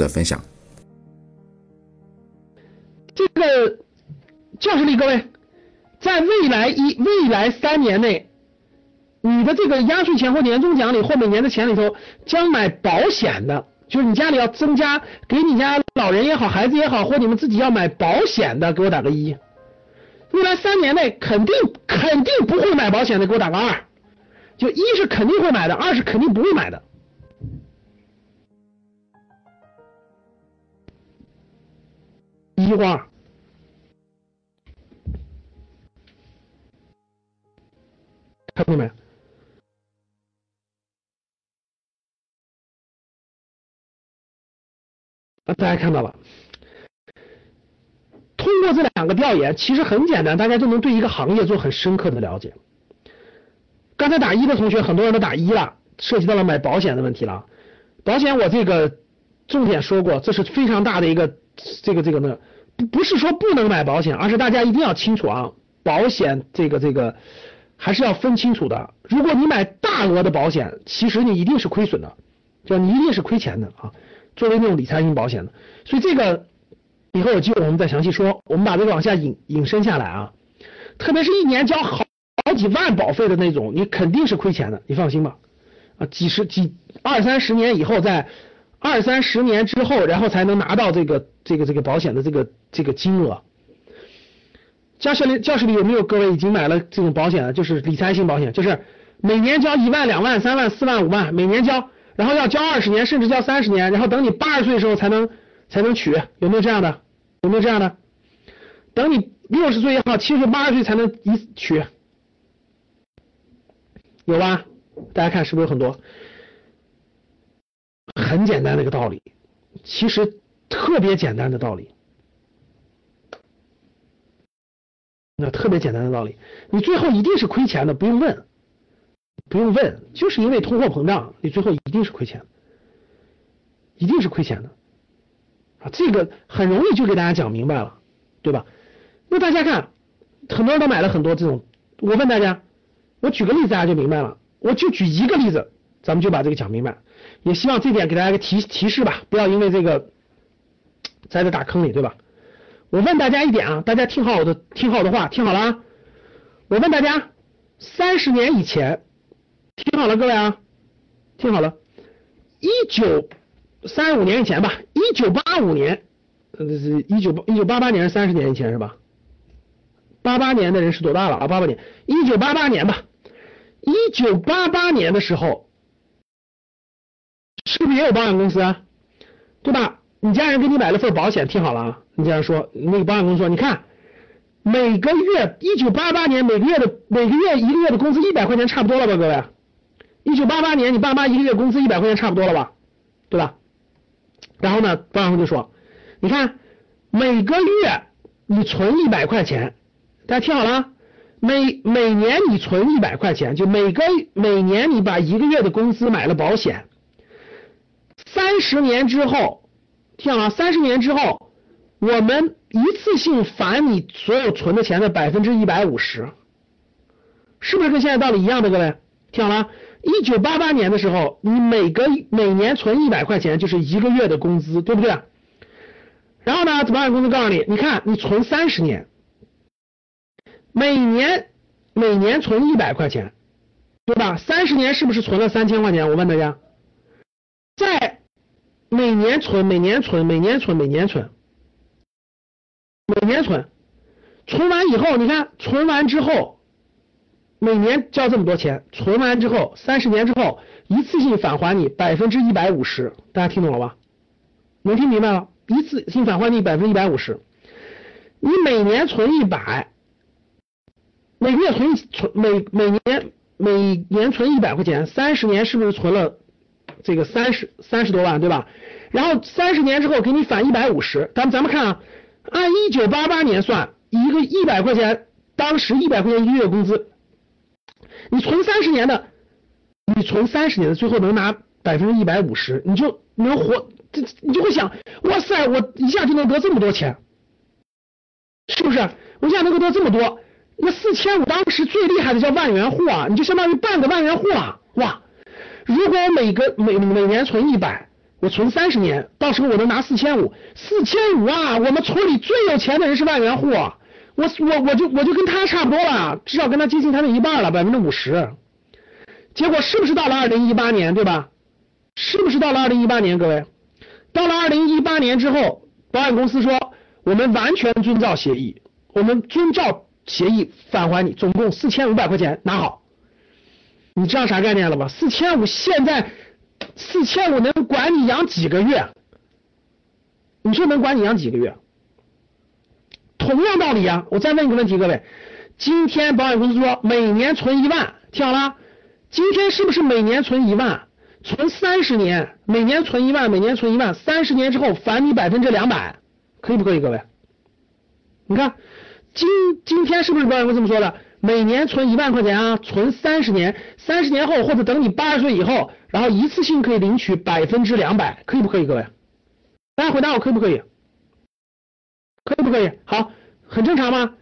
的分享。这个教室里各位，在未来一未来三年内，你的这个压岁钱或年终奖里或每年的钱里头，将买保险的，就是你家里要增加给你家老人也好，孩子也好，或你们自己要买保险的，给我打个一。未来三年内肯定肯定不会买保险的，给我打个二。就一是肯定会买的，二是肯定不会买的。一花，看到没？啊，大家看到了。通过这两个调研，其实很简单，大家就能对一个行业做很深刻的了解。刚才打一的同学，很多人都打一了，涉及到了买保险的问题了。保险我这个重点说过，这是非常大的一个这个这个呢。不不是说不能买保险，而是大家一定要清楚啊，保险这个这个还是要分清楚的。如果你买大额的保险，其实你一定是亏损的，就你一定是亏钱的啊。作为那种理财型保险的，所以这个以后有机会我们再详细说。我们把这个往下引引申下来啊，特别是一年交好好几万保费的那种，你肯定是亏钱的，你放心吧。啊，几十几二三十年以后再。二三十年之后，然后才能拿到这个这个这个保险的这个这个金额。教室里教室里有没有各位已经买了这种保险的？就是理财型保险，就是每年交一万、两万、三万、四万、五万，每年交，然后要交二十年，甚至交三十年，然后等你八十岁的时候才能才能取，有没有这样的？有没有这样的？等你六十岁也好，七十、八十岁才能一取，有吧？大家看是不是有很多？很简单的一个道理，其实特别简单的道理，那特别简单的道理，你最后一定是亏钱的，不用问，不用问，就是因为通货膨胀，你最后一定是亏钱，一定是亏钱的啊，这个很容易就给大家讲明白了，对吧？那大家看，很多人都买了很多这种，我问大家，我举个例子大家就明白了，我就举一个例子，咱们就把这个讲明白。也希望这点给大家个提提示吧，不要因为这个栽在这打坑里，对吧？我问大家一点啊，大家听好我的，听好我的话，听好了啊！我问大家，三十年以前，听好了各位啊，听好了，一九三十五年以前吧，一九八五年，呃，是一九一九八八年是三十年以前是吧？八八年的人是多大了啊？八八年，一九八八年吧，一九八八年的时候。是不是也有保险公司啊？对吧？你家人给你买了份保险，听好了啊！你家人说，那个保险公司说，你看，每个月一九八八年每个月的每个月一个月的工资一百块钱差不多了吧，各位？一九八八年你爸妈一个月工资一百块钱差不多了吧？对吧？然后呢，保险公司就说，你看，每个月你存一百块钱，大家听好了，每每年你存一百块钱，就每个每年你把一个月的工资买了保险。三十年之后，听好了，三十年之后，我们一次性返你所有存的钱的百分之一百五十，是不是跟现在道理一样的？各位，听好了，一九八八年的时候，你每个每年存一百块钱就是一个月的工资，对不对？然后呢，保险公司告诉你，你看你存三十年，每年每年存一百块钱，对吧？三十年是不是存了三千块钱？我问大家，每年存，每年存，每年存，每年存，每年存，存完以后，你看，存完之后，每年交这么多钱，存完之后，三十年之后，一次性返还你百分之一百五十，大家听懂了吧？能听明白了？一次性返还你百分之一百五十，你每年存一百，每个月存存每每年每年存一百块钱，三十年是不是存了？这个三十三十多万对吧？然后三十年之后给你返一百五十，咱们咱们看啊，按一九八八年算，一个一百块钱，当时一百块钱一个月工资，你存三十年的，你存三十年的，最后能拿百分之一百五十，你就能活，这你就会想，哇塞，我一下就能得这么多钱，是不是？我一下能够得这么多，那四千五当时最厉害的叫万元户啊，你就相当于半个万元户啊，哇！如果我每个每每年存一百，我存三十年，到时候我能拿四千五，四千五啊！我们村里最有钱的人是万元户，我我我就我就跟他差不多了，至少跟他接近他的一半了，百分之五十。结果是不是到了二零一八年，对吧？是不是到了二零一八年，各位？到了二零一八年之后，保险公司说我们完全遵照协议，我们遵照协议返还你，总共四千五百块钱拿好。你知道啥概念了吧？四千五现在。四千五能管你养几个月？你说能管你养几个月？同样道理啊！我再问一个问题，各位，今天保险公司说每年存一万，听好了，今天是不是每年存一万？存三十年，每年存一万，每年存一万，三十年之后返你百分之两百，可以不可以，各位？你看，今今天是不是保险公司这么说的？每年存一万块钱啊，存三十年，三十年后或者等你八十岁以后，然后一次性可以领取百分之两百，可以不可以，各位？大家回答我，可以不可以？可以不可以？好，很正常吗？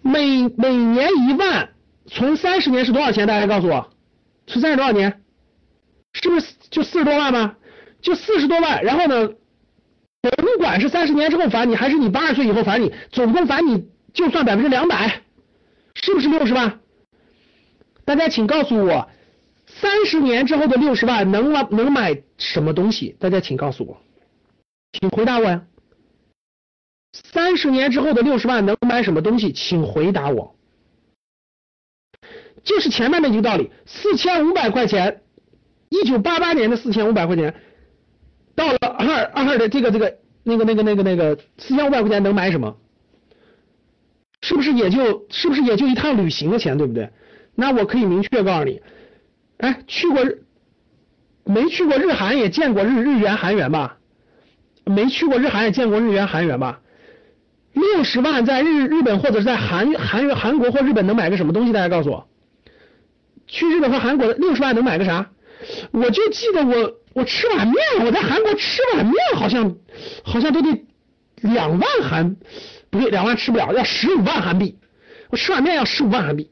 每每年一万，存三十年是多少钱？大家告诉我，存三十多少年？是不是就四十多万吗？就四十多万，然后呢，甭管是三十年之后返你，还是你八十岁以后返你，总共返你就算百分之两百。是不是六十万？大家请告诉我，三十年之后的六十万能买能买什么东西？大家请告诉我，请回答我呀。三十年之后的六十万能买什么东西？请回答我。就是前面那句道理，四千五百块钱，一九八八年的四千五百块钱，到了二二的这个这个那个那个那个那个四千五百块钱能买什么？是不是也就是不是也就一趟旅行的钱，对不对？那我可以明确告诉你，哎，去过日没去过日韩也见过日日元韩元吧？没去过日韩也见过日元韩元吧？六十万在日日本或者是在韩韩韩国或日本能买个什么东西？大家告诉我，去日本和韩国的六十万能买个啥？我就记得我我吃碗面，我在韩国吃碗面好像好像都得两万韩。不对，两万吃不了，要十五万韩币。我吃碗面要十五万韩币。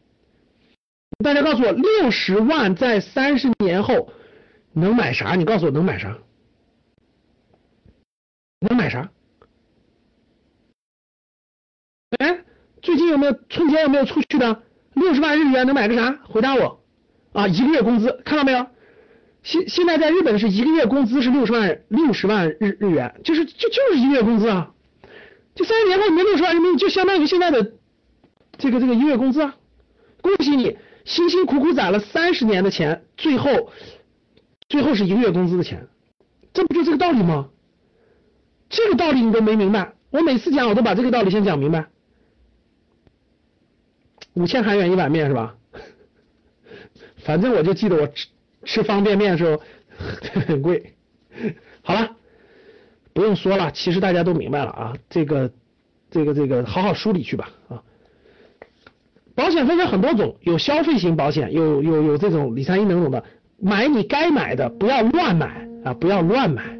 大家告诉我，六十万在三十年后能买啥？你告诉我能买啥？能买啥？哎，最近有没有春节有没有出去的？六十万日元能买个啥？回答我啊！一个月工资看到没有？现现在在日本是一个月工资是六十万六十万日日元，就是就就是一个月工资啊。就三十年后你没六十万人民币，就相当于现在的这个这个一个月工资啊！恭喜你，辛辛苦苦攒了三十年的钱，最后最后是一个月工资的钱，这不就这个道理吗？这个道理你都没明白，我每次讲我都把这个道理先讲明白。五千韩元一碗面是吧？反正我就记得我吃吃方便面的时候 很贵。好了。不用说了，其实大家都明白了啊，这个，这个，这个，好好梳理去吧啊。保险分成很多种，有消费型保险，有有有这种理财型等等的，买你该买的，不要乱买啊，不要乱买。